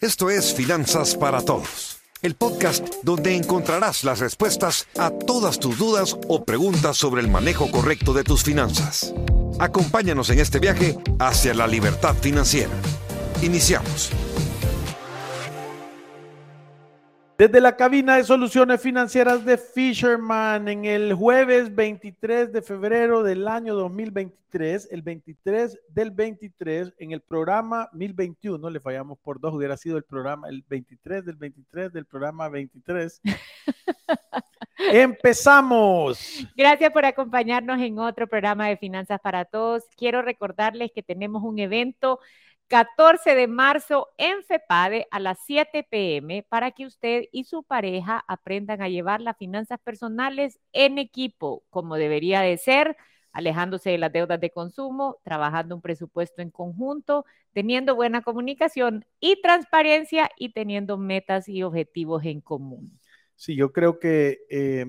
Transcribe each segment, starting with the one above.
Esto es Finanzas para Todos, el podcast donde encontrarás las respuestas a todas tus dudas o preguntas sobre el manejo correcto de tus finanzas. Acompáñanos en este viaje hacia la libertad financiera. Iniciamos. Desde la cabina de soluciones financieras de Fisherman en el jueves 23 de febrero del año 2023, el 23 del 23, en el programa 1021, le fallamos por dos, hubiera sido el programa, el 23 del 23 del programa 23. Empezamos. Gracias por acompañarnos en otro programa de Finanzas para Todos. Quiero recordarles que tenemos un evento 14 de marzo en FEPADE a las 7 pm para que usted y su pareja aprendan a llevar las finanzas personales en equipo, como debería de ser, alejándose de las deudas de consumo, trabajando un presupuesto en conjunto, teniendo buena comunicación y transparencia y teniendo metas y objetivos en común. Sí, yo creo que eh,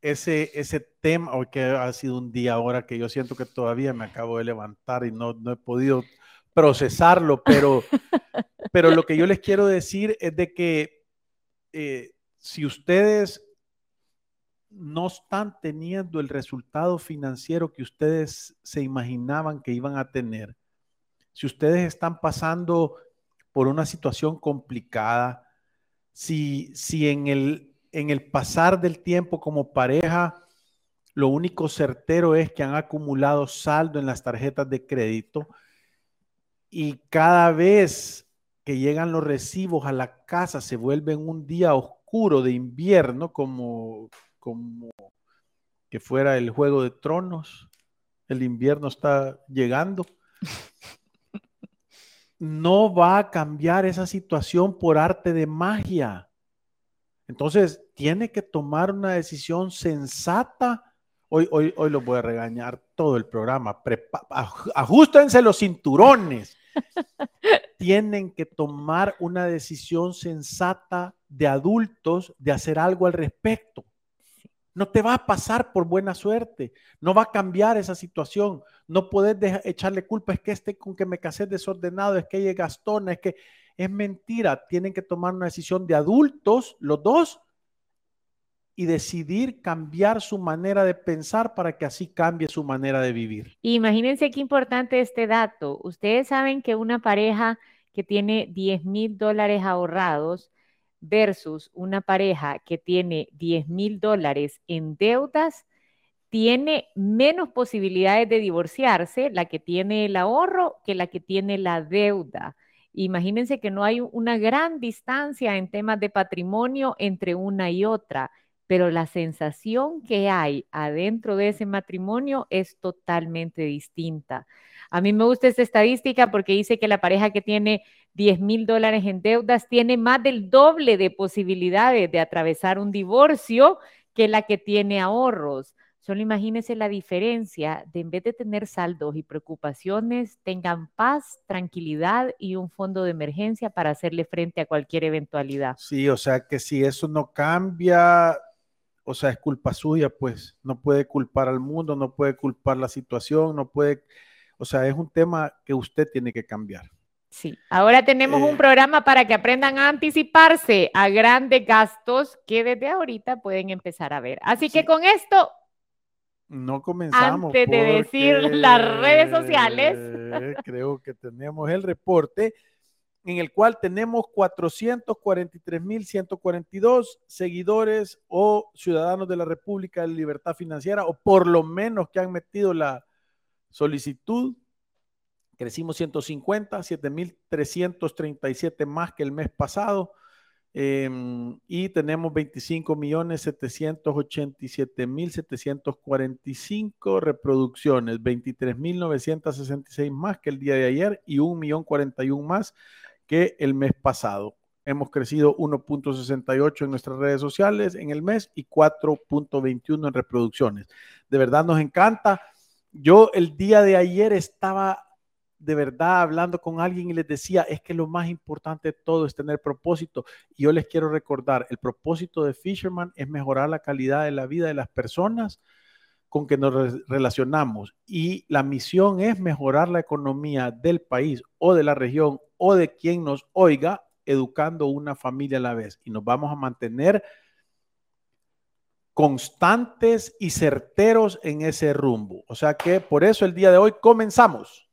ese, ese tema, que ha sido un día ahora que yo siento que todavía me acabo de levantar y no, no he podido procesarlo, pero, pero lo que yo les quiero decir es de que eh, si ustedes no están teniendo el resultado financiero que ustedes se imaginaban que iban a tener, si ustedes están pasando por una situación complicada, si, si en, el, en el pasar del tiempo como pareja, lo único certero es que han acumulado saldo en las tarjetas de crédito, y cada vez que llegan los recibos a la casa se vuelve un día oscuro de invierno, como, como que fuera el juego de tronos. El invierno está llegando. No va a cambiar esa situación por arte de magia. Entonces, tiene que tomar una decisión sensata. Hoy, hoy, hoy los voy a regañar todo el programa. ajustense los cinturones tienen que tomar una decisión sensata de adultos de hacer algo al respecto. No te va a pasar por buena suerte, no va a cambiar esa situación. No puedes echarle culpa, es que este con que me casé desordenado, es que ella es gastona, es que es mentira. Tienen que tomar una decisión de adultos, los dos, y decidir cambiar su manera de pensar para que así cambie su manera de vivir. Imagínense qué importante este dato. Ustedes saben que una pareja que tiene 10 mil dólares ahorrados versus una pareja que tiene 10 mil dólares en deudas, tiene menos posibilidades de divorciarse la que tiene el ahorro que la que tiene la deuda. Imagínense que no hay una gran distancia en temas de patrimonio entre una y otra pero la sensación que hay adentro de ese matrimonio es totalmente distinta. A mí me gusta esta estadística porque dice que la pareja que tiene 10 mil dólares en deudas tiene más del doble de posibilidades de atravesar un divorcio que la que tiene ahorros. Solo imagínense la diferencia de en vez de tener saldos y preocupaciones, tengan paz, tranquilidad y un fondo de emergencia para hacerle frente a cualquier eventualidad. Sí, o sea que si eso no cambia, o sea, es culpa suya, pues no puede culpar al mundo, no puede culpar la situación, no puede, o sea, es un tema que usted tiene que cambiar. Sí, ahora tenemos un eh, programa para que aprendan a anticiparse a grandes gastos que desde ahorita pueden empezar a ver. Así que con esto... No comenzamos. Antes de decir las redes sociales. Creo que tenemos el reporte en el cual tenemos 443.142 seguidores o ciudadanos de la República de Libertad Financiera, o por lo menos que han metido la solicitud. Crecimos 150, 7.337 más que el mes pasado. Em, y tenemos 25 millones 787 mil 745 reproducciones, 23 mil 966 más que el día de ayer y un millón 41 más que el mes pasado. Hemos crecido 1.68 en nuestras redes sociales en el mes y 4.21 en reproducciones. De verdad nos encanta. Yo el día de ayer estaba de verdad hablando con alguien y les decía, es que lo más importante de todo es tener propósito. Y yo les quiero recordar, el propósito de Fisherman es mejorar la calidad de la vida de las personas con que nos relacionamos. Y la misión es mejorar la economía del país o de la región o de quien nos oiga educando una familia a la vez y nos vamos a mantener constantes y certeros en ese rumbo. O sea que por eso el día de hoy comenzamos.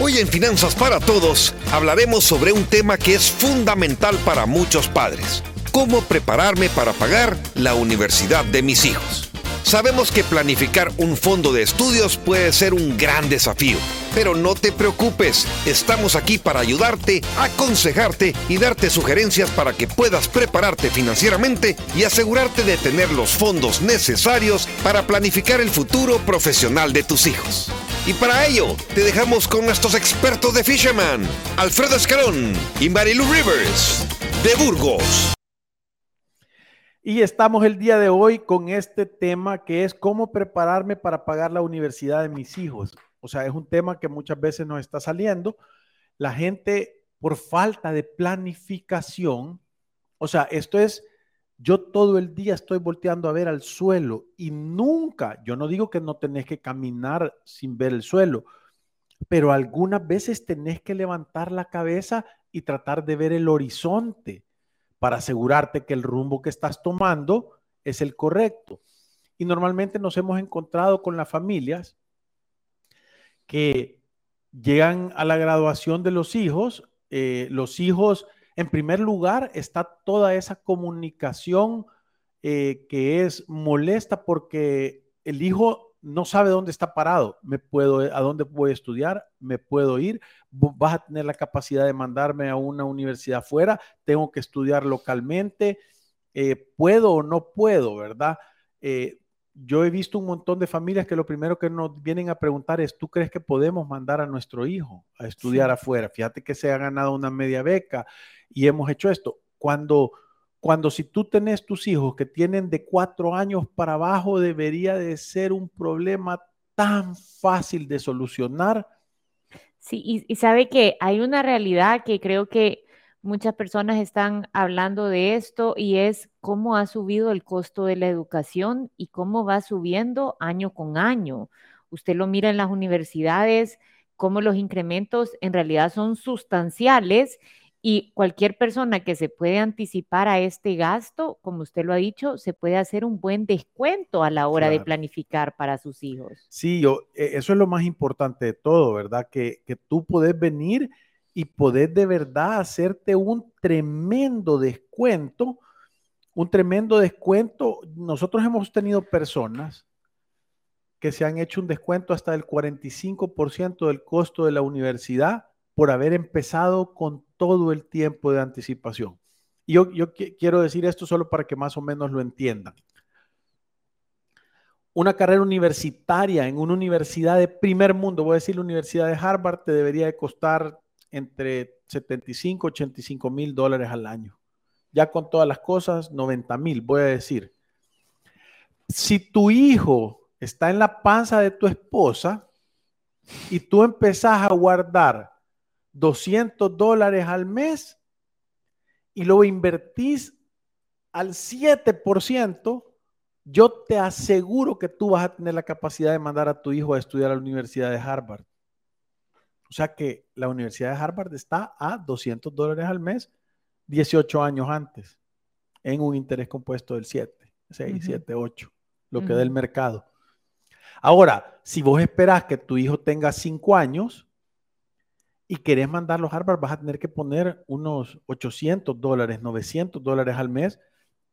Hoy en Finanzas para Todos hablaremos sobre un tema que es fundamental para muchos padres. ¿Cómo prepararme para pagar la universidad de mis hijos? Sabemos que planificar un fondo de estudios puede ser un gran desafío, pero no te preocupes, estamos aquí para ayudarte, aconsejarte y darte sugerencias para que puedas prepararte financieramente y asegurarte de tener los fondos necesarios para planificar el futuro profesional de tus hijos. Y para ello, te dejamos con nuestros expertos de Fisherman, Alfredo Escalón y Marilu Rivers, de Burgos. Y estamos el día de hoy con este tema que es cómo prepararme para pagar la universidad de mis hijos. O sea, es un tema que muchas veces nos está saliendo. La gente, por falta de planificación, o sea, esto es, yo todo el día estoy volteando a ver al suelo y nunca, yo no digo que no tenés que caminar sin ver el suelo, pero algunas veces tenés que levantar la cabeza y tratar de ver el horizonte para asegurarte que el rumbo que estás tomando es el correcto. Y normalmente nos hemos encontrado con las familias que llegan a la graduación de los hijos. Eh, los hijos, en primer lugar, está toda esa comunicación eh, que es molesta porque el hijo no sabe dónde está parado, me puedo, a dónde voy a estudiar, me puedo ir, vas a tener la capacidad de mandarme a una universidad fuera, tengo que estudiar localmente, eh, puedo o no puedo, ¿verdad? Yo he visto un montón de familias que lo primero que nos vienen a preguntar es, ¿tú crees que podemos mandar a nuestro hijo a estudiar afuera? Fíjate que se ha ganado una media beca y hemos hecho esto. Cuando cuando si tú tenés tus hijos que tienen de cuatro años para abajo, debería de ser un problema tan fácil de solucionar. Sí, y, sabe que hay una realidad que creo que muchas personas están hablando de esto y es cómo ha subido el costo de la educación y cómo va subiendo año con año. Usted lo mira en las universidades, cómo los incrementos en realidad son sustanciales y cualquier persona que se puede anticipar a este gasto, como usted lo ha dicho, se puede hacer un buen descuento a la hora de planificar para sus hijos. Sí, yo, e, eso es lo más importante de todo, ¿verdad? Que, que tú puedes venir y poder de verdad hacerte un tremendo descuento, un tremendo descuento. Nosotros hemos tenido personas que se han hecho un descuento hasta del 45% del costo de la universidad por haber empezado con todo el tiempo de anticipación. Y yo, yo quiero decir esto solo para que más o menos lo entiendan. Una carrera universitaria en una universidad de primer mundo, voy a decir la Universidad de Harvard, te debería de costar entre 75 y 85 mil dólares al año. Ya con todas las cosas, 90 mil, voy a decir. Si tu hijo está en la panza de tu esposa y tú empezás a guardar 200 dólares al mes y lo invertís al 7%, yo te aseguro que tú vas a tener la capacidad de mandar a tu hijo a estudiar a la Universidad de Harvard. O sea que la Universidad de Harvard está a 200 dólares al mes 18 años antes, en un interés compuesto del 7, 6, 7, 8, lo que da el mercado. Ahora, si vos esperás que tu hijo tenga 5 años, y querés mandarlo a Harvard, vas a tener que poner unos 800 dólares, 900 dólares al mes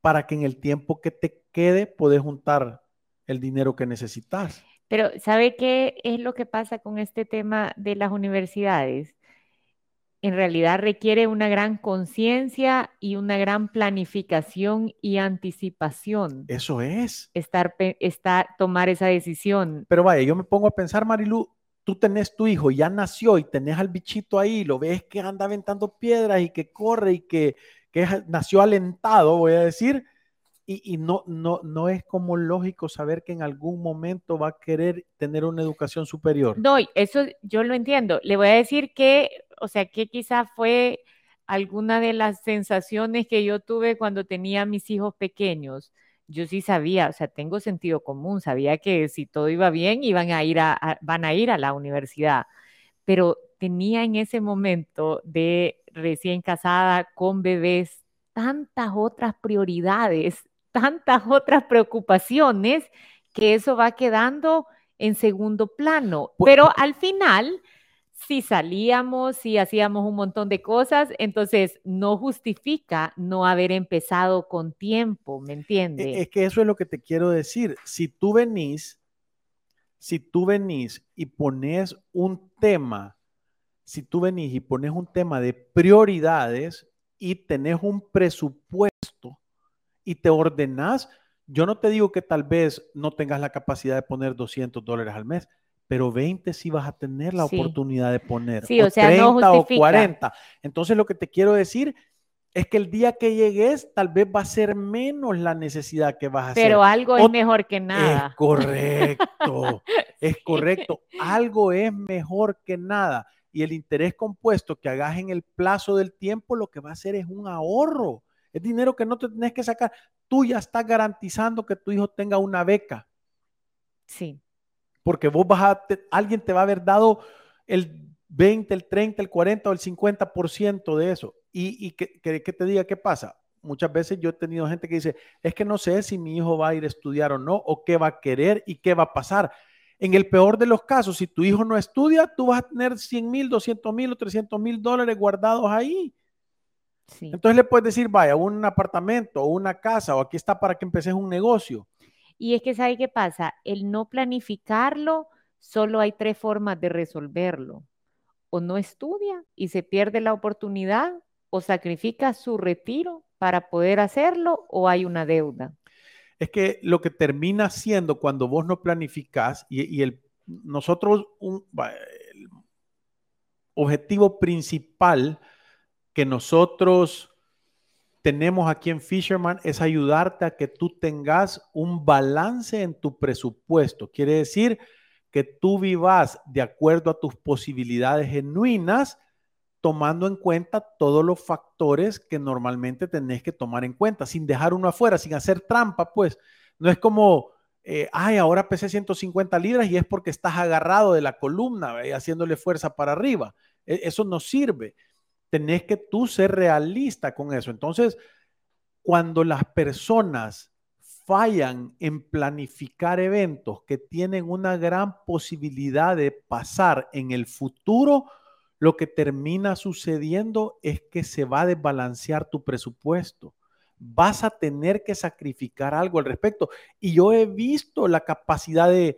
para que en el tiempo que te quede puedes juntar el dinero que necesitas. Pero ¿sabe qué es lo que pasa con este tema de las universidades? En realidad requiere una gran conciencia y una gran planificación y anticipación. Eso es. Estar, estar, tomar esa decisión. Pero vaya, yo me pongo a pensar, Marilu, tú tenés tu hijo, ya nació y tenés al bichito ahí, lo ves que anda aventando piedras y que corre y que, nació alentado, voy a decir, y, no, no, no es como lógico saber que en algún momento va a querer tener una educación superior. No, eso yo lo entiendo. Le voy a decir que, o sea, que quizás fue alguna de las sensaciones que yo tuve cuando tenía mis hijos pequeños yo sí sabía, o sea, tengo sentido común, sabía que si todo iba bien, iban a ir a, van a ir a la universidad, pero tenía en ese momento de recién casada con bebés tantas otras prioridades, tantas otras preocupaciones, que eso va quedando en segundo plano. Pero al final, si salíamos, si hacíamos un montón de cosas, entonces no justifica no haber empezado con tiempo, ¿me entiendes? Es que eso es lo que te quiero decir. Si tú venís, si tú venís y pones un tema, si tú venís y pones un tema de prioridades y tenés un presupuesto y te ordenás, yo no te digo que tal vez no tengas la capacidad de poner 200 dólares al mes, pero 20 sí vas a tener la oportunidad de poner. Sí, o, sea, 30 o 40. Entonces lo que te quiero decir es que el día que llegues tal vez va a ser menos la necesidad que vas a hacer. Pero algo es mejor que nada. Es correcto, es correcto. Algo es mejor que nada. Y el interés compuesto que hagas en el plazo del tiempo lo que va a hacer es un ahorro. Es dinero que no te tenés que sacar. Tú ya estás garantizando que tu hijo tenga una beca. Sí. Porque vos vas a, alguien te va a haber dado el 20, el 30, el 40 o el 50% de eso. Y, y que, que, te diga qué pasa. Muchas veces yo he tenido gente que dice, es que no sé si mi hijo va a ir a estudiar o no, o qué va a querer y qué va a pasar. En el peor de los casos, si tu hijo no estudia, tú vas a tener 100 mil, 200 mil o 300 mil dólares guardados ahí. Entonces le puedes decir, vaya, un apartamento o una casa o aquí está para que empeces un negocio. Y es que, ¿sabe qué pasa? El no planificarlo, solo hay tres formas de resolverlo. O no estudia y se pierde la oportunidad, o sacrifica su retiro para poder hacerlo, o hay una deuda. Es que lo que termina siendo cuando vos no planificás y, el, nosotros, un, el objetivo principal que nosotros tenemos aquí en Fisherman es ayudarte a que tú tengas un balance en tu presupuesto. Quiere decir que tú vivas de acuerdo a tus posibilidades genuinas, tomando en cuenta todos los factores que normalmente tenés que tomar en cuenta, sin dejar uno afuera, sin hacer trampa, pues. No es como, eh, ay, ahora pesé 150 libras y es porque estás agarrado de la columna y haciéndole fuerza para arriba. E, eso no sirve tenés que tú ser realista con eso. Entonces, cuando las personas fallan en planificar eventos que tienen una gran posibilidad de pasar en el futuro, lo que termina sucediendo es que se va a desbalancear tu presupuesto. Vas a tener que sacrificar algo al respecto. Y yo he visto la capacidad de,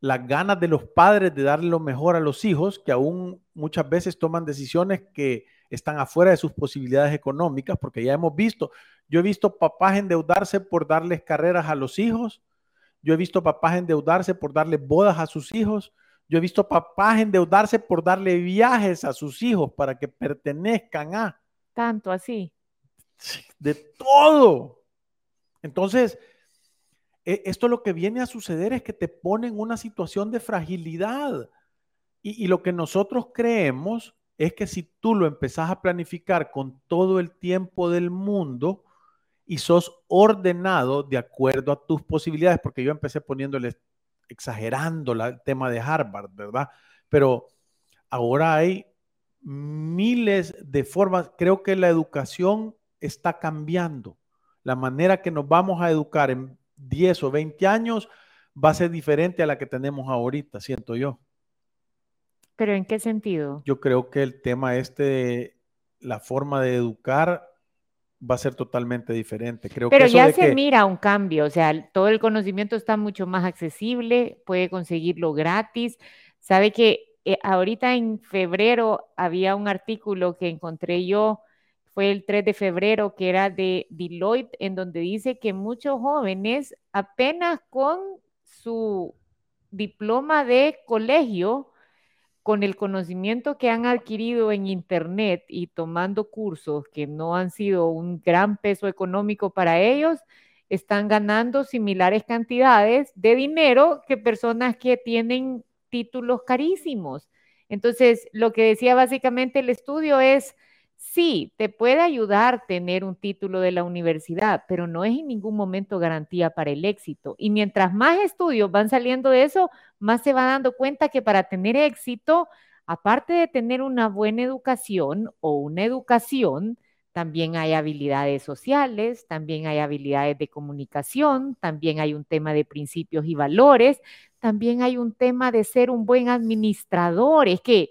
las ganas de los padres de darle lo mejor a los hijos, que aún muchas veces toman decisiones que están afuera de sus posibilidades económicas, porque ya hemos visto, yo he visto papás endeudarse por darles carreras a los hijos, yo he visto papás endeudarse por darle bodas a sus hijos, yo he visto papás endeudarse por darle viajes a sus hijos para que pertenezcan a. Tanto así. De todo. Entonces, esto lo que viene a suceder es que te pone en una situación de fragilidad. Y, lo que nosotros creemos es que si tú lo empezás a planificar con todo el tiempo del mundo y sos ordenado de acuerdo a tus posibilidades, porque yo empecé poniéndole, exagerando el tema de Harvard, ¿verdad? Pero ahora hay miles de formas. Creo que la educación está cambiando. La manera que nos vamos a educar en 10 o 20 años va a ser diferente a la que tenemos ahorita, siento yo. ¿Pero en qué sentido? Yo creo que el tema este, la forma de educar va a ser totalmente diferente. Creo Pero que ya se mira un cambio, o sea, todo el conocimiento está mucho más accesible, puede conseguirlo gratis. Sabe que eh, ahorita en febrero había un artículo que encontré yo fue el 3 de febrero, que era de Deloitte, en donde dice que muchos jóvenes apenas con su diploma de colegio, con el conocimiento que han adquirido en Internet y tomando cursos que no han sido un gran peso económico para ellos, están ganando similares cantidades de dinero que personas que tienen títulos carísimos. Entonces, lo que decía básicamente el estudio es, Sí, te puede ayudar tener un título de la universidad, pero no es en ningún momento garantía para el éxito. Y mientras más estudios van saliendo de eso, más se va dando cuenta que para tener éxito aparte de tener una buena educación o una educación, también hay habilidades sociales, también hay habilidades de comunicación, también hay un tema de principios y valores, también hay un tema de ser un buen administrador. Es que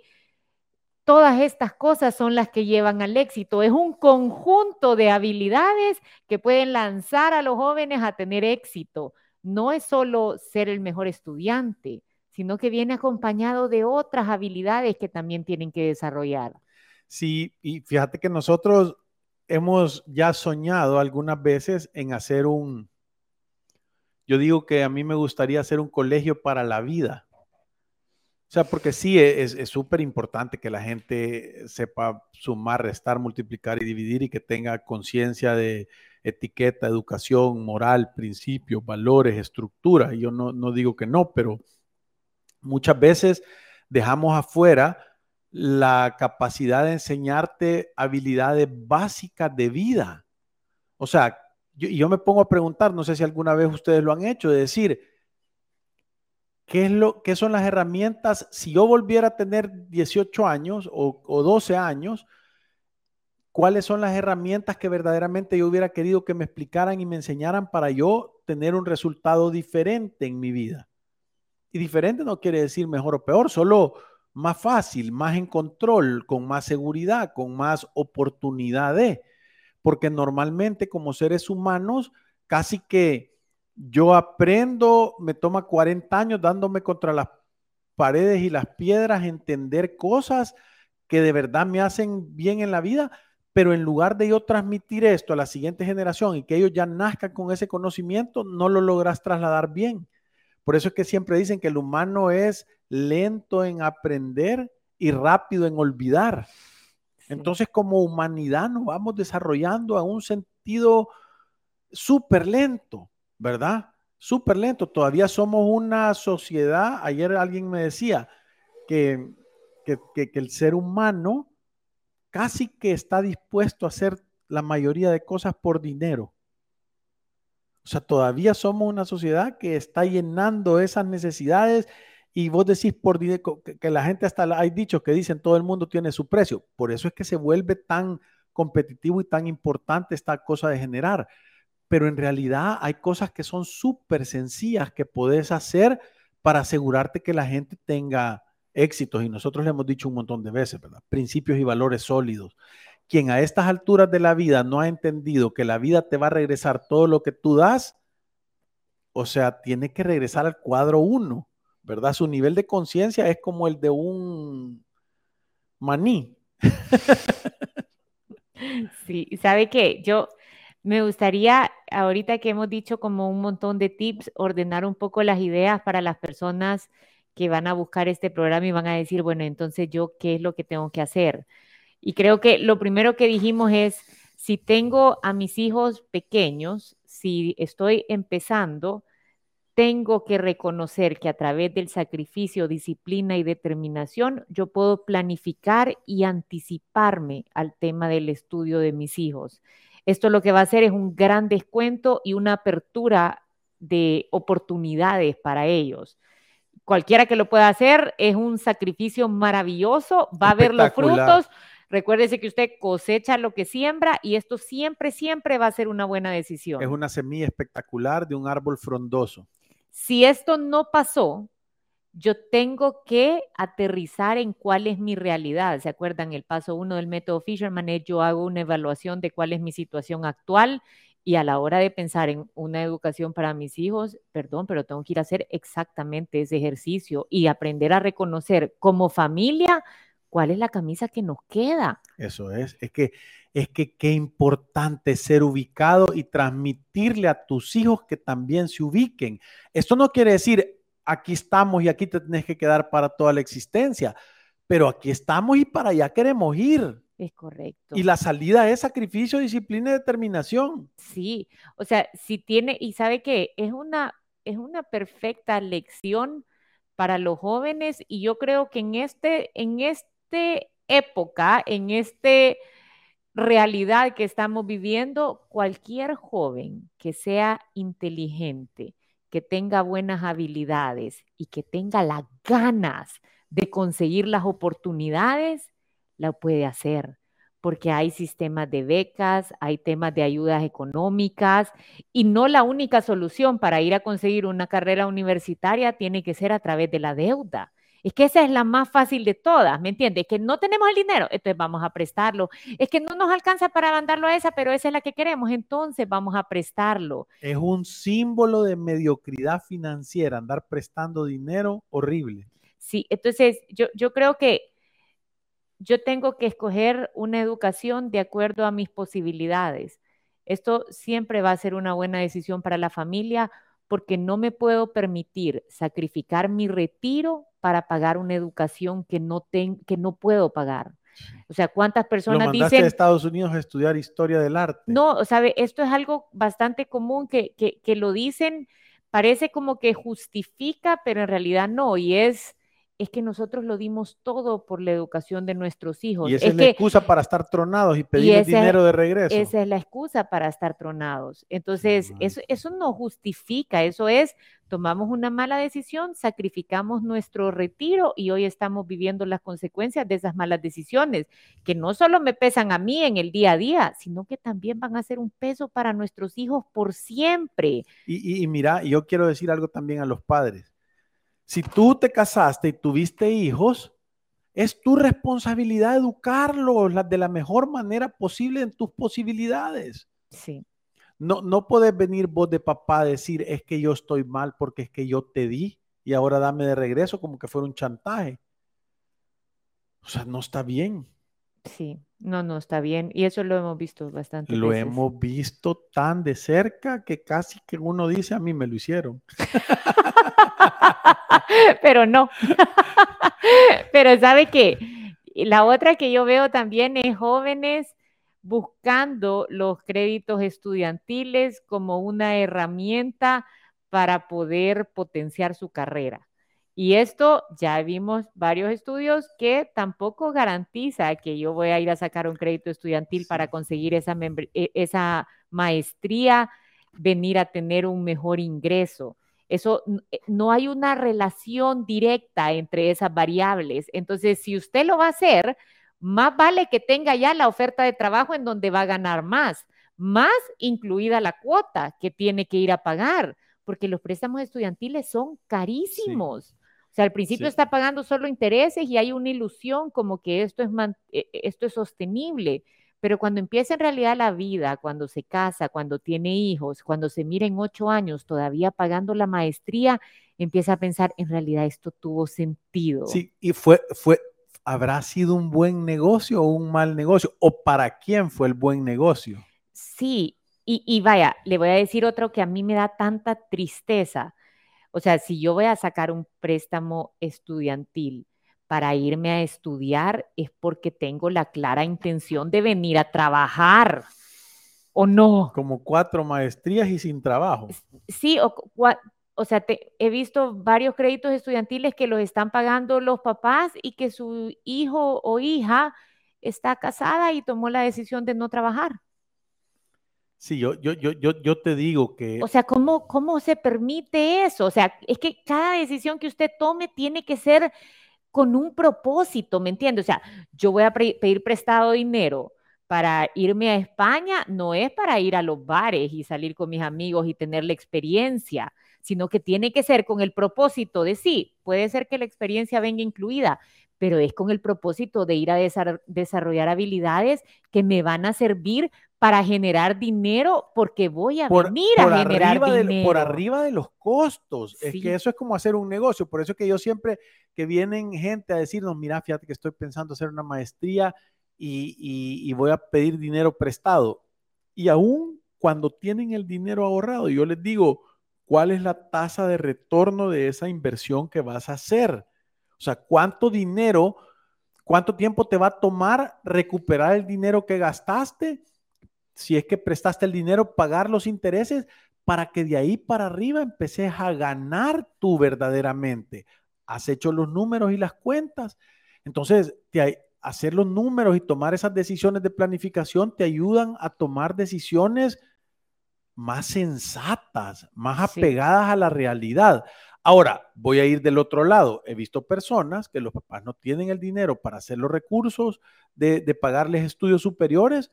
todas estas cosas son las que llevan al éxito. Es un conjunto de habilidades que pueden lanzar a los jóvenes a tener éxito. No es solo ser el mejor estudiante, sino que viene acompañado de otras habilidades que también tienen que desarrollar. Sí, y fíjate que nosotros hemos ya soñado algunas veces en hacer un, yo digo que a mí me gustaría hacer un colegio para la vida. O sea, porque sí, e, es súper importante que la gente sepa sumar, restar, multiplicar y dividir y que tenga conciencia de etiqueta, educación, moral, principios, valores, estructura. Yo no, no digo que no, pero muchas veces dejamos afuera la capacidad de enseñarte habilidades básicas de vida. O sea, yo, yo me pongo a preguntar, no sé si alguna vez ustedes lo han hecho, de decir, ¿qué, es lo, qué son las herramientas? Si yo volviera a tener 18 años o, o 12 años, ¿cuáles son las herramientas que verdaderamente yo hubiera querido que me explicaran y me enseñaran para yo tener un resultado diferente en mi vida? Y diferente no quiere decir mejor o peor, solo más fácil, más en control, con más seguridad, con más oportunidad de, porque normalmente como seres humanos, casi que yo aprendo, me toma 40 años dándome contra las paredes y las piedras, entender cosas que de verdad me hacen bien en la vida, pero en lugar de yo transmitir esto a la siguiente generación y que ellos ya nazcan con ese conocimiento, no lo logras trasladar bien. Por eso es que siempre dicen que el humano es lento en aprender y rápido en olvidar. Entonces, como humanidad nos vamos desarrollando a un sentido súper lento, ¿verdad? Súper lento. Todavía somos una sociedad, ayer alguien me decía que, que, que el ser humano casi que está dispuesto a hacer la mayoría de cosas por dinero. O sea, todavía somos una sociedad que está llenando esas necesidades y vos decís por que la gente hasta hay dichos que dicen todo el mundo tiene su precio. Por eso es que se vuelve tan competitivo y tan importante esta cosa de generar. Pero en realidad hay cosas que son súper sencillas que puedes hacer para asegurarte que la gente tenga éxitos. Y nosotros le hemos dicho un montón de veces, ¿verdad? Principios y valores sólidos. Quien a estas alturas de la vida no ha entendido que la vida te va a regresar todo lo que tú das, o sea, tiene que regresar al cuadro uno ¿verdad? Su nivel de conciencia es como el de un maní. Sí, ¿sabe qué? Yo me gustaría, ahorita que hemos dicho como un montón de tips, ordenar un poco las ideas para las personas que van a buscar este programa y van a decir, bueno, entonces yo, ¿qué es lo que tengo que hacer? Y creo que lo primero que dijimos es, si tengo a mis hijos pequeños, si estoy empezando, tengo que reconocer que a través del sacrificio, disciplina y determinación, yo puedo planificar y anticiparme al tema del estudio de mis hijos. Esto lo que va a hacer es un gran descuento y una apertura de oportunidades para ellos. Cualquiera que lo pueda hacer es un sacrificio maravilloso, va a ver los frutos. Recuérdese que usted cosecha lo que siembra y esto siempre, siempre va a ser una buena decisión. Es una semilla espectacular de un árbol frondoso. Si esto no pasó, yo tengo que aterrizar en cuál es mi realidad. ¿Se acuerdan? El paso uno del método Fisherman es yo hago una evaluación de cuál es mi situación actual y a la hora de pensar en una educación para mis hijos, perdón, pero tengo que ir a hacer exactamente ese ejercicio y aprender a reconocer como familia cuál es la camisa que nos queda. Eso es, es que es que qué importante ser ubicado y transmitirle a tus hijos que también se ubiquen. Esto no quiere decir aquí estamos y aquí te tienes que quedar para toda la existencia, pero aquí estamos y para allá queremos ir. Es correcto. Y la salida es sacrificio, disciplina y determinación. Sí, o sea, si tiene, y sabe que es una, es una perfecta lección para los jóvenes y yo creo que en este, en este época, en este realidad que estamos viviendo, cualquier joven que sea inteligente, que tenga buenas habilidades y que tenga las ganas de conseguir las oportunidades, la puede hacer porque hay sistemas de becas, hay temas de ayudas económicas y no la única solución para ir a conseguir una carrera universitaria tiene que ser a través de la deuda. Es que esa es la más fácil de todas, ¿me entiendes? Que no tenemos el dinero, entonces vamos a prestarlo. Es que no nos alcanza para mandarlo a esa, pero esa es la que queremos, entonces vamos a prestarlo. Es un símbolo de mediocridad financiera, andar prestando dinero horrible. Sí, entonces yo, yo creo que yo tengo que escoger una educación de acuerdo a mis posibilidades. Esto siempre va a ser una buena decisión para la familia porque no me puedo permitir sacrificar mi retiro para pagar una educación que no, que no puedo pagar. O sea, ¿cuántas personas Lo dicen... a Estados Unidos a estudiar historia del arte. No, sabe, esto es algo bastante común que, que, que lo dicen, parece como que justifica, pero en realidad no, y es es que nosotros lo dimos todo por la educación de nuestros hijos. Y esa es, la excusa para estar tronados y pedir dinero de regreso. Esa es la excusa para estar tronados. Entonces, eso, eso no justifica, eso es, tomamos una mala decisión, sacrificamos nuestro retiro y hoy estamos viviendo las consecuencias de esas malas decisiones, que no solo me pesan a mí en el día a día, sino que también van a ser un peso para nuestros hijos por siempre. Y, y mira, yo quiero decir algo también a los padres si tú te casaste y tuviste hijos, es tu responsabilidad educarlos de la mejor manera posible en tus posibilidades. Sí. No, no puedes venir vos de papá a decir es que yo estoy mal porque es que yo te di y ahora dame de regreso como que fuera un chantaje. O sea, no está bien. Sí, no, no está bien. Y eso lo hemos visto bastante. Lo hemos visto tan de cerca que casi que uno dice a mí me lo hicieron. Pero no. Pero sabe que la otra que yo veo también es jóvenes buscando los créditos estudiantiles como una herramienta para poder potenciar su carrera. Y esto ya vimos varios estudios que tampoco garantiza que yo voy a ir a sacar un crédito estudiantil para conseguir esa, e, esa maestría, venir a tener un mejor ingreso. Eso eh, no hay una relación directa entre esas variables. Entonces, si usted lo va a hacer, más vale que tenga ya la oferta de trabajo en donde va a ganar más, más incluida la cuota que tiene que ir a pagar, porque los préstamos estudiantiles son carísimos sea, al principio está pagando solo intereses y hay una ilusión como que esto es, e, e, esto es sostenible. Pero cuando empieza en realidad la vida, cuando se casa, cuando tiene hijos, cuando se mira en ocho años todavía pagando la maestría, empieza a pensar, en realidad esto tuvo sentido. Sí, y fue, fue, ¿habrá sido un buen negocio o un mal negocio? ¿O para quién fue el buen negocio? Sí, y, y vaya, le voy a decir otro que a mí me da tanta tristeza. O sea, si yo voy a sacar un préstamo estudiantil para irme a estudiar, es porque tengo la clara intención de venir a trabajar. ¿O no? Como cuatro maestrías y sin trabajo. Sí, o, o sea, he visto varios créditos estudiantiles que los están pagando los papás y que su hijo o hija está casada y tomó la decisión de no trabajar. Sí, yo, yo, yo, yo, yo te digo que... O sea, ¿cómo, ¿cómo se permite eso? O sea, es que cada decisión que usted tome tiene que ser con un propósito, ¿me entiende? O sea, yo voy a pedir prestado dinero para irme a España, no es para ir a los bares y salir con mis amigos y tener la experiencia, sino que tiene que ser con el propósito de sí, puede ser que la experiencia venga incluida, pero es con el propósito de ir a desarrollar habilidades que me van a servir para generar dinero porque voy a venir a generar dinero. por arriba de los costos. Es que eso es como hacer un negocio. Por eso es que yo siempre que vienen gente a decirnos, mira, fíjate que estoy pensando hacer una maestría y, y voy a pedir dinero prestado. Y aún cuando tienen el dinero ahorrado, yo les digo, ¿cuál es la tasa de retorno de esa inversión que vas a hacer? O sea, ¿cuánto dinero, cuánto tiempo te va a tomar recuperar el dinero que gastaste? si es que prestaste el dinero, pagar los intereses para que de ahí para arriba empeces a ganar tú verdaderamente. Has hecho los números y las cuentas. Entonces, hacer los números y tomar esas decisiones de planificación te ayudan a tomar decisiones más sensatas, más apegadas a la realidad. Ahora, voy a ir del otro lado. He visto personas que los papás no tienen el dinero para hacer los recursos de, pagarles estudios superiores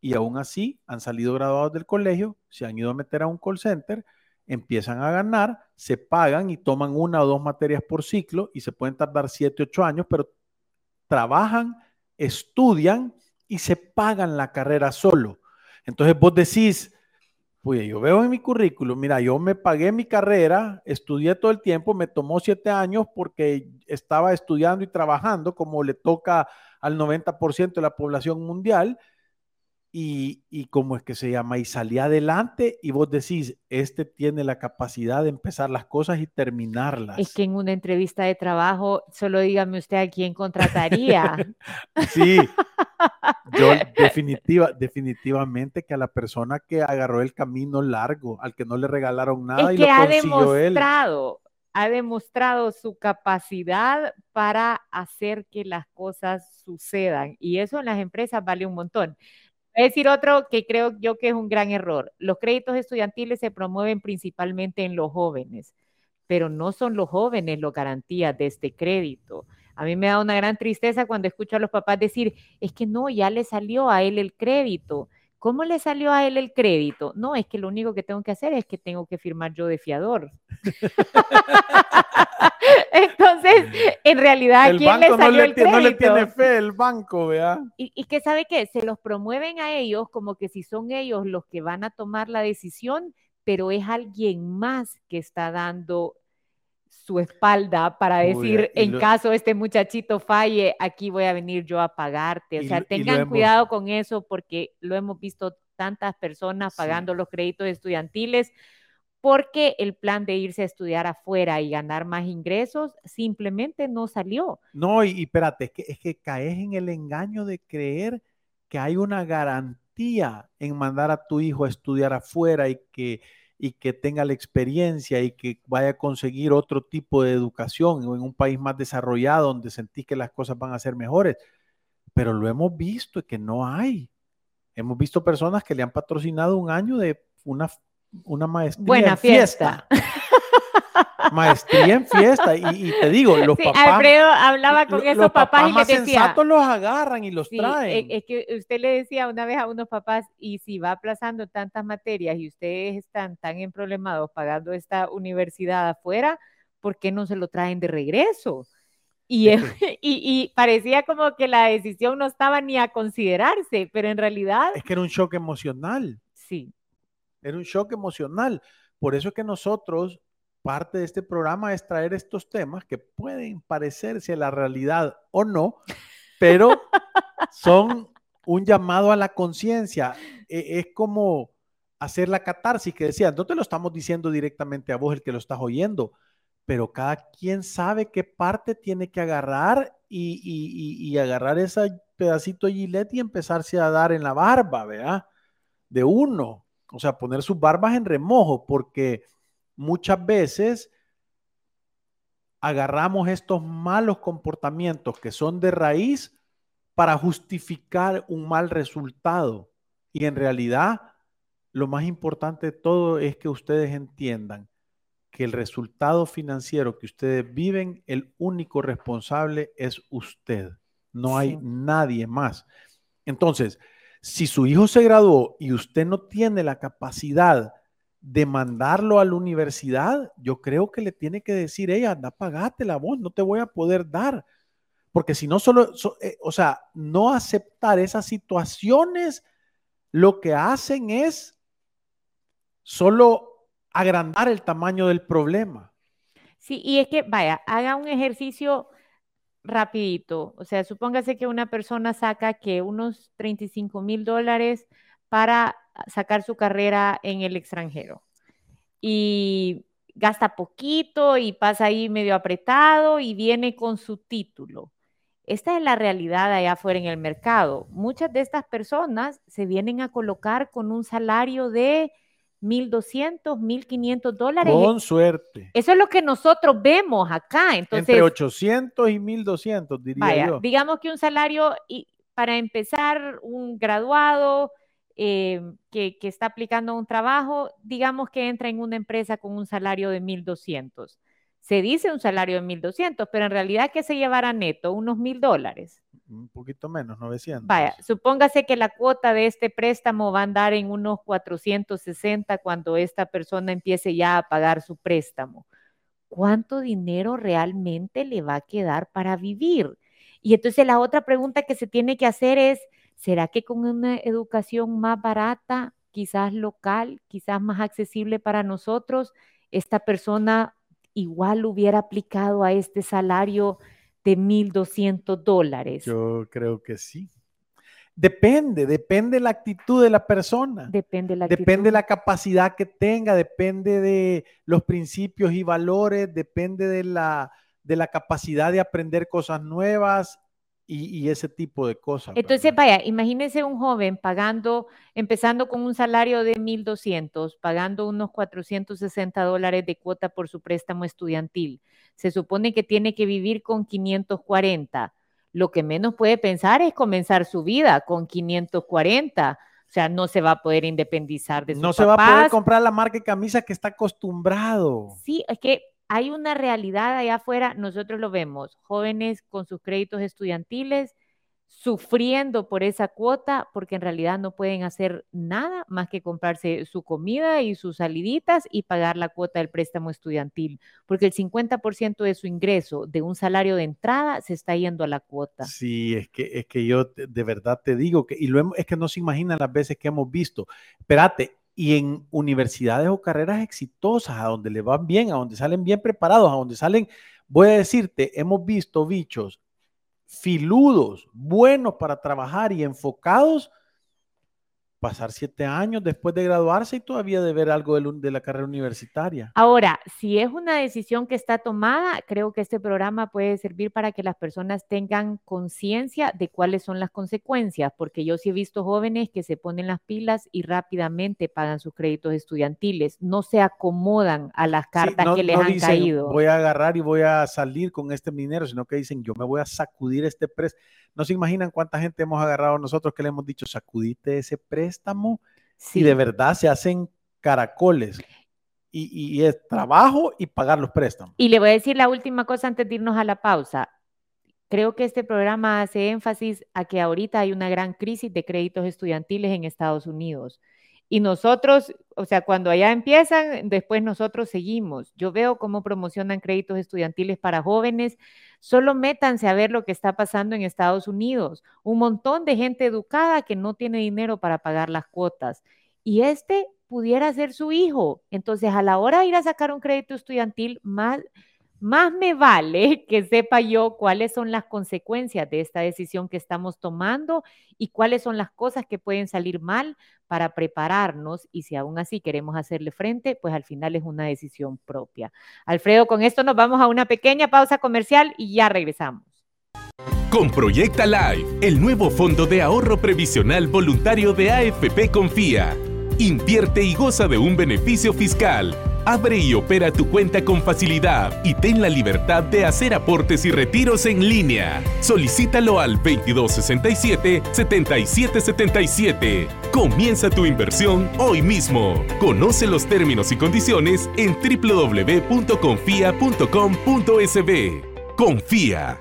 y aún así han salido graduados del colegio, se han ido a meter a un call center, empiezan a ganar, se pagan y toman una o dos materias por ciclo y se pueden tardar siete, ocho años, pero trabajan, estudian y se pagan la carrera solo. Entonces vos decís, pues yo veo en mi currículum, mira, yo me pagué mi carrera, estudié todo el tiempo, me tomó siete años porque estaba estudiando y trabajando como le toca al 90% de la población mundial y, y cómo es que se llama, y salí adelante y vos decís, este tiene la capacidad de empezar las cosas y terminarlas. Es que en una entrevista de trabajo, solo dígame usted a quién contrataría. sí, yo definitiva, definitivamente que a la persona que agarró el camino largo, al que no le regalaron nada es y que lo ha él. demostrado, ha demostrado su capacidad para hacer que las cosas sucedan. Y eso en las empresas vale un montón. Voy a decir otro que creo yo que es un gran error. Los créditos estudiantiles se promueven principalmente en los jóvenes, pero no son los jóvenes los garantías de este crédito. A mí me da una gran tristeza cuando escucho a los papás decir, es que no, ya le salió a él el crédito. ¿Cómo le salió a él el crédito? No, es que lo único que tengo que hacer es que tengo que firmar yo de fiador. Entonces, en realidad, ¿a El quién le no salió le, el tie- no le crédito? tiene fe el banco, vea. Y, y que sabe qué, se los promueven a ellos como que si son ellos los que van a tomar la decisión, pero es alguien más que está dando su espalda para decir, en lo- caso este muchachito falle, aquí voy a venir yo a pagarte. O sea, y tengan hemos- cuidado con eso porque lo hemos visto tantas personas Sí. pagando los créditos estudiantiles porque el plan de irse a estudiar afuera y ganar más ingresos simplemente no salió. No, y, y espérate, es que, es que caes en el engaño de creer que hay una garantía en mandar a tu hijo a estudiar afuera y que, y que tenga la experiencia y que vaya a conseguir otro tipo de educación en un país más desarrollado donde sentís que las cosas van a ser mejores. Pero lo hemos visto que no hay. Hemos visto personas que le han patrocinado un año de una, una maestría Buena en fiesta. Maestría en fiesta. Y, y te digo, los Sí, papás. Alfredo hablaba con esos papás, y más les decía, sensatos los agarran y los Sí, traen. e- es que usted le decía una vez a unos papás, y si va aplazando tantas materias y ustedes están tan emproblemados pagando esta universidad afuera, ¿por qué no se lo traen de regreso? Y, y, y parecía como que la decisión no estaba ni a considerarse, pero en realidad Es que era un shock emocional. sí. Era un shock emocional. Por eso es que nosotros, parte de este programa es traer estos temas que pueden parecerse a la realidad o no, pero son un llamado a la conciencia. E- Es como hacer la catarsis que decía, no te lo estamos diciendo directamente a vos el que lo estás oyendo, pero cada quien sabe qué parte tiene que agarrar y, y- agarrar ese pedacito de gilet y empezarse a dar en la barba, ¿verdad? De uno. O sea, poner sus barbas en remojo, porque muchas veces agarramos estos malos comportamientos que son de raíz para justificar un mal resultado. Y en realidad, lo más importante de todo es que ustedes entiendan que el resultado financiero que ustedes viven, el único responsable es usted. No hay Sí. nadie más. Entonces, si su hijo se graduó y usted no tiene la capacidad de mandarlo a la universidad, yo creo que le tiene que decir, ella, anda, pagátela vos, no te voy a poder dar. Porque si no solo, so- eh, o sea, no aceptar esas situaciones, lo que hacen es solo agrandar el tamaño del problema. Sí, y es que, vaya, haga un ejercicio rapidito. O sea, supóngase que una persona saca que unos 35 mil dólares para sacar su carrera en el extranjero y gasta poquito y pasa ahí medio apretado y viene con su título. Esta es la realidad allá afuera en el mercado. Muchas de estas personas se vienen a colocar con un salario de 1.200, 1.500 dólares. Con suerte. Eso es lo que nosotros vemos acá. Entonces, Entre 800 y 1200, diría vaya, yo. digamos que un salario, y para empezar, un graduado eh, que, que está aplicando un trabajo, digamos que entra en una empresa con un salario de 1.200. Se dice un salario de 1.200, pero en realidad, ¿qué se llevará neto? Unos mil dólares. Un poquito menos, 900. Vaya, supóngase que la cuota de este préstamo va a andar en unos 460 cuando esta persona empiece ya a pagar su préstamo. ¿Cuánto dinero realmente le va a quedar para vivir? Y entonces la otra pregunta que se tiene que hacer es, ¿será que con una educación más barata, quizás local, quizás más accesible para nosotros, esta persona igual hubiera aplicado a este salario de 1.200 dólares? Yo creo que sí. Depende, depende la actitud de la persona. Depende la Depende la capacidad que tenga, depende de los principios y valores, depende de la, de la capacidad de aprender cosas nuevas y, ese tipo de cosas. Entonces, vaya, imagínese un joven pagando, empezando con un salario de 1.200, pagando unos 460 dólares de cuota por su préstamo estudiantil. Se supone que tiene que vivir con 540. Lo que menos puede pensar es comenzar su vida con 540. O sea, no se va a poder independizar de sus No se va a poder comprar la marca de camisa que está acostumbrado. Sí, es que hay una realidad allá afuera, nosotros lo vemos, jóvenes con sus créditos estudiantiles sufriendo por esa cuota porque en realidad no pueden hacer nada más que comprarse su comida y sus saliditas y pagar la cuota del préstamo estudiantil, porque el 50% de su ingreso de un salario de entrada se está yendo a la cuota. Sí, es que, es que yo de verdad te digo que, y lo es que no se imaginan las veces que hemos visto. Espérate, y en universidades o carreras exitosas, a donde le van bien, a donde salen bien preparados, a donde salen, voy a decirte, hemos visto bichos filudos, buenos para trabajar y enfocados pasar siete años después de graduarse y todavía de ver algo de, la carrera universitaria. Ahora, si es una decisión que está tomada, creo que este programa puede servir para que las personas tengan conciencia de cuáles son las consecuencias, porque yo sí he visto jóvenes que se ponen las pilas y rápidamente pagan sus créditos estudiantiles, no se acomodan a las cartas que les han caído. Voy a agarrar y voy a salir con este dinero, sino que dicen, yo me voy a sacudir este precio no se imaginan cuánta gente hemos agarrado nosotros que le hemos dicho, sacudite ese préstamo y de verdad se hacen caracoles. Y, y, es trabajo y pagar los préstamos. Y le voy a decir la última cosa antes de irnos a la pausa. Creo que este programa hace énfasis a que ahorita hay una gran crisis de créditos estudiantiles en Estados Unidos. Y nosotros, o sea, cuando allá empiezan, después nosotros seguimos. Yo veo cómo promocionan créditos estudiantiles para jóvenes. Solo métanse a ver lo que está pasando en Estados Unidos. Un montón de gente educada que no tiene dinero para pagar las cuotas. Y este pudiera ser su hijo. Entonces, a la hora de ir a sacar un crédito estudiantil, más más me vale que sepa yo cuáles son las consecuencias de esta decisión que estamos tomando y cuáles son las cosas que pueden salir mal para prepararnos y si aún así queremos hacerle frente, pues al final es una decisión propia. Alfredo, con esto nos vamos a una pequeña pausa comercial y ya regresamos. Con Proyecta Live, el nuevo fondo de ahorro previsional voluntario de AFP Confía. Invierte y goza de un beneficio fiscal Abre y opera tu cuenta con facilidad y ten la libertad de hacer aportes y retiros en línea. Solicítalo al 2267-7777. Comienza tu inversión hoy mismo. Conoce los términos y condiciones en www.confia.com.sb. Confía.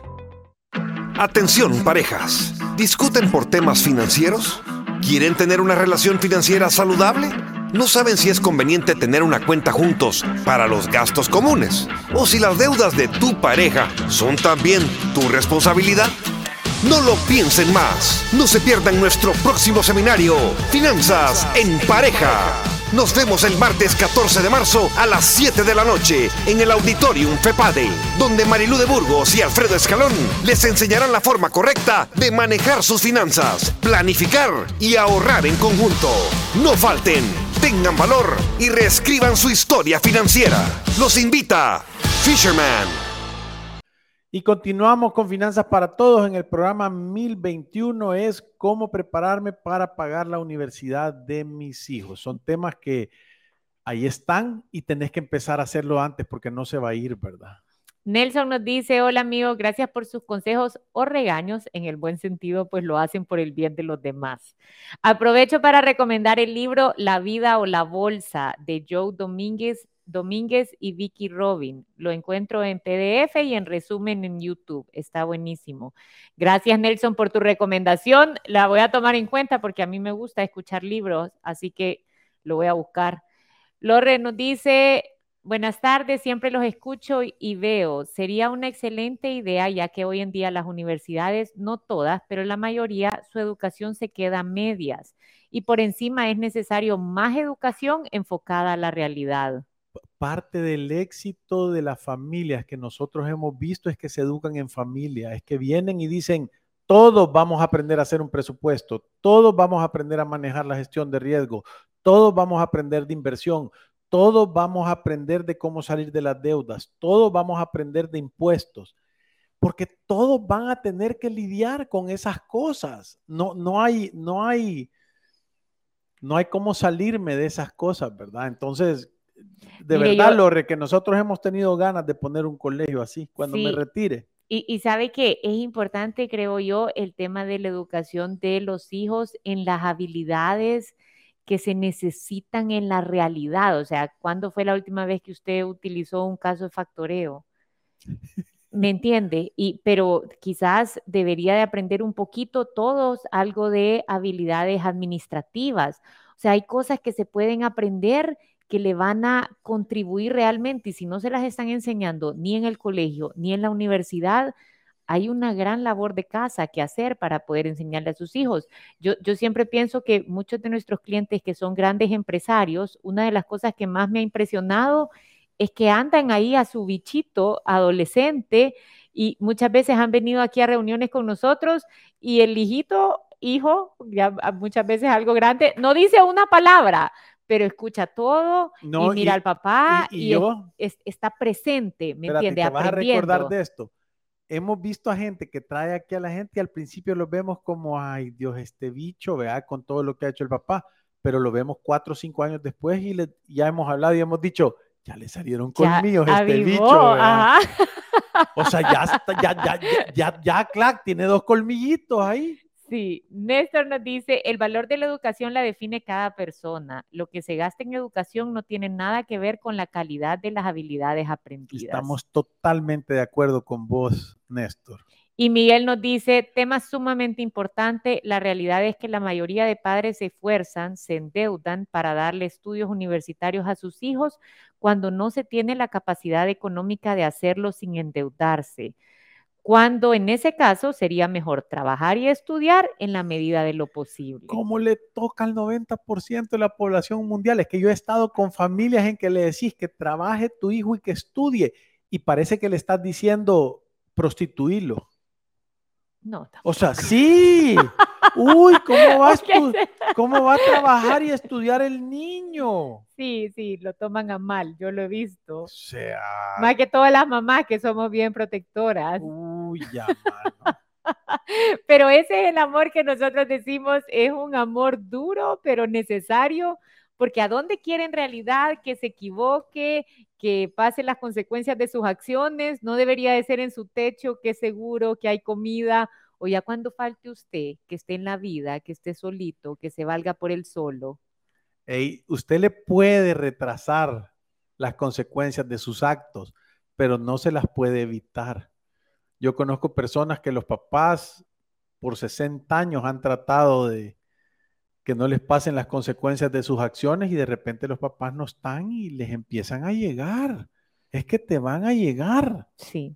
Atención parejas. ¿Discuten por temas financieros? ¿Quieren tener una relación financiera saludable? No saben si es conveniente tener una cuenta juntos para los gastos comunes o si las deudas de tu pareja son también tu responsabilidad. No lo piensen más. No se pierdan nuestro próximo seminario, Finanzas en Pareja. Nos vemos el martes 14 de marzo a las 7 de la noche en el Auditorium FEPADE, donde Marilú de Burgos y Alfredo Escalón les enseñarán la forma correcta de manejar sus finanzas, planificar y ahorrar en conjunto. No falten, tengan valor y reescriban su historia financiera. Los invita Fisherman. Y continuamos con Finanzas para Todos en el programa 1021 es cómo prepararme para pagar la universidad de mis hijos. Son temas que ahí están y tenés que empezar a hacerlo antes porque no se va a ir, ¿verdad? Nelson nos dice, hola amigo, gracias por sus consejos o regaños, en el buen sentido, pues lo hacen por el bien de los demás. Aprovecho para recomendar el libro La vida o la bolsa de Joe Domínguez Domínguez y Vicky Robin. Lo encuentro en PDF y en resumen en YouTube. Está buenísimo. Gracias, Nelson, por tu recomendación. La voy a tomar en cuenta porque a mí me gusta escuchar libros, así que lo voy a buscar. Lore nos dice, Buenas tardes, siempre los escucho y veo. Sería una excelente idea, ya que hoy en día las universidades, no todas, pero la mayoría, su educación se queda a medias y por encima es necesario más educación enfocada a la realidad. Parte del éxito de las familias que nosotros hemos visto es que se educan en familia, es que vienen y dicen, todos vamos a aprender a hacer un presupuesto, todos vamos a aprender a manejar la gestión de riesgo, todos vamos a aprender de inversión, todos vamos a aprender de cómo salir de las deudas, todos vamos a aprender de impuestos, porque todos van a tener que lidiar con esas cosas. No, no hay, no hay, no hay cómo salirme de esas cosas, ¿verdad? Entonces, de verdad, Lore, que nosotros hemos tenido ganas de poner un colegio así cuando me retire. Y, y, sabe que es importante, creo yo, el tema de la educación de los hijos en las habilidades que se necesitan en la realidad. O sea, ¿cuándo fue la última vez que usted utilizó un caso de factoreo? ¿Me entiende? Y, pero quizás debería de aprender un poquito todos algo de habilidades administrativas. O sea, hay cosas que se pueden aprender que le van a contribuir realmente y si no se las están enseñando ni en el colegio ni en la universidad, hay una gran labor de casa que hacer para poder enseñarle a sus hijos. Yo, yo siempre pienso que muchos de nuestros clientes que son grandes empresarios, una de las cosas que más me ha impresionado es que andan ahí a su bichito adolescente y muchas veces han venido aquí a reuniones con nosotros y el hijito, hijo, ya muchas veces algo grande, no dice una palabra, pero escucha todo y mira al papá y, está presente, ¿me entiende? Te vas a recordar de esto hemos visto a gente que trae aquí a la gente y al principio lo vemos como, ay Dios, este bicho, vea, con todo lo que ha hecho el papá, pero lo vemos cuatro o cinco años después y ya hemos hablado y hemos dicho, ya le salieron colmillos este bicho. O sea, ya, ya, ya, ya, ya, clac, tiene dos colmillitos ahí. Sí, Néstor nos dice, el valor de la educación la define cada persona. Lo que se gasta en educación no tiene nada que ver con la calidad de las habilidades aprendidas. Estamos totalmente de acuerdo con vos, Néstor. Y Miguel nos dice, tema sumamente importante, la realidad es que la mayoría de padres se esfuerzan, se endeudan para darle estudios universitarios a sus hijos cuando no se tiene la capacidad económica de hacerlo sin endeudarse cuando en ese caso sería mejor trabajar y estudiar en la medida de lo posible. ¿Cómo le toca al 90% de la población mundial? Es que yo he estado con familias en que le decís que trabaje tu hijo y que estudie y parece que le estás diciendo prostituirlo. No, O sea, sí. Uy, ¿cómo va, ¿cómo va a trabajar y estudiar el niño? Sí, sí, lo toman a mal, yo lo he visto. O sea. Más que todas las mamás que somos bien protectoras. Uy, ya, Pero ese es el amor que nosotros decimos, es un amor duro, pero necesario, porque a dónde quiere en realidad que se equivoque, que pase las consecuencias de sus acciones, no debería de ser en su techo, que es seguro, que hay comida, o ya cuando falte usted, que esté en la vida, que esté solito, que se valga por él solo. usted le puede retrasar las consecuencias de sus actos, pero no se las puede evitar. Yo conozco personas que los papás por 60 años han tratado de, que no les pasen las consecuencias de sus acciones y de repente los papás no están y les empiezan a llegar. Es que te van a llegar. Sí.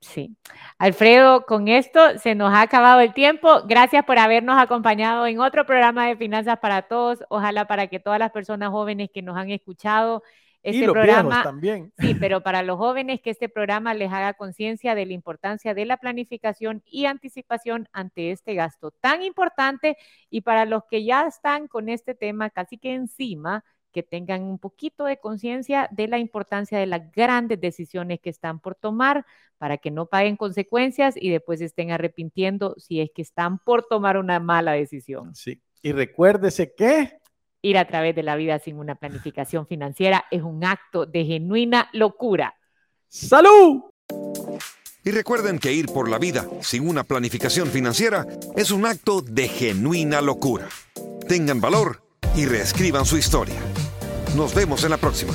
Sí. Alfredo, con esto se nos ha acabado el tiempo. Gracias por habernos acompañado en otro programa de Finanzas para Todos. Ojalá para que todas las personas jóvenes que nos han escuchado este programa también. Sí, pero para los jóvenes que este programa les haga conciencia de la importancia de la planificación y anticipación ante este gasto tan importante y para los que ya están con este tema casi que encima, que tengan un poquito de conciencia de la importancia de las grandes decisiones que están por tomar para que no paguen consecuencias y después estén arrepintiendo si es que están por tomar una mala decisión. Sí, y recuérdese que Ir a través de la vida sin una planificación financiera es un acto de genuina locura. ¡Salud! Y recuerden que ir por la vida sin una planificación financiera es un acto de genuina locura. Tengan valor y reescriban su historia. Nos vemos en la próxima.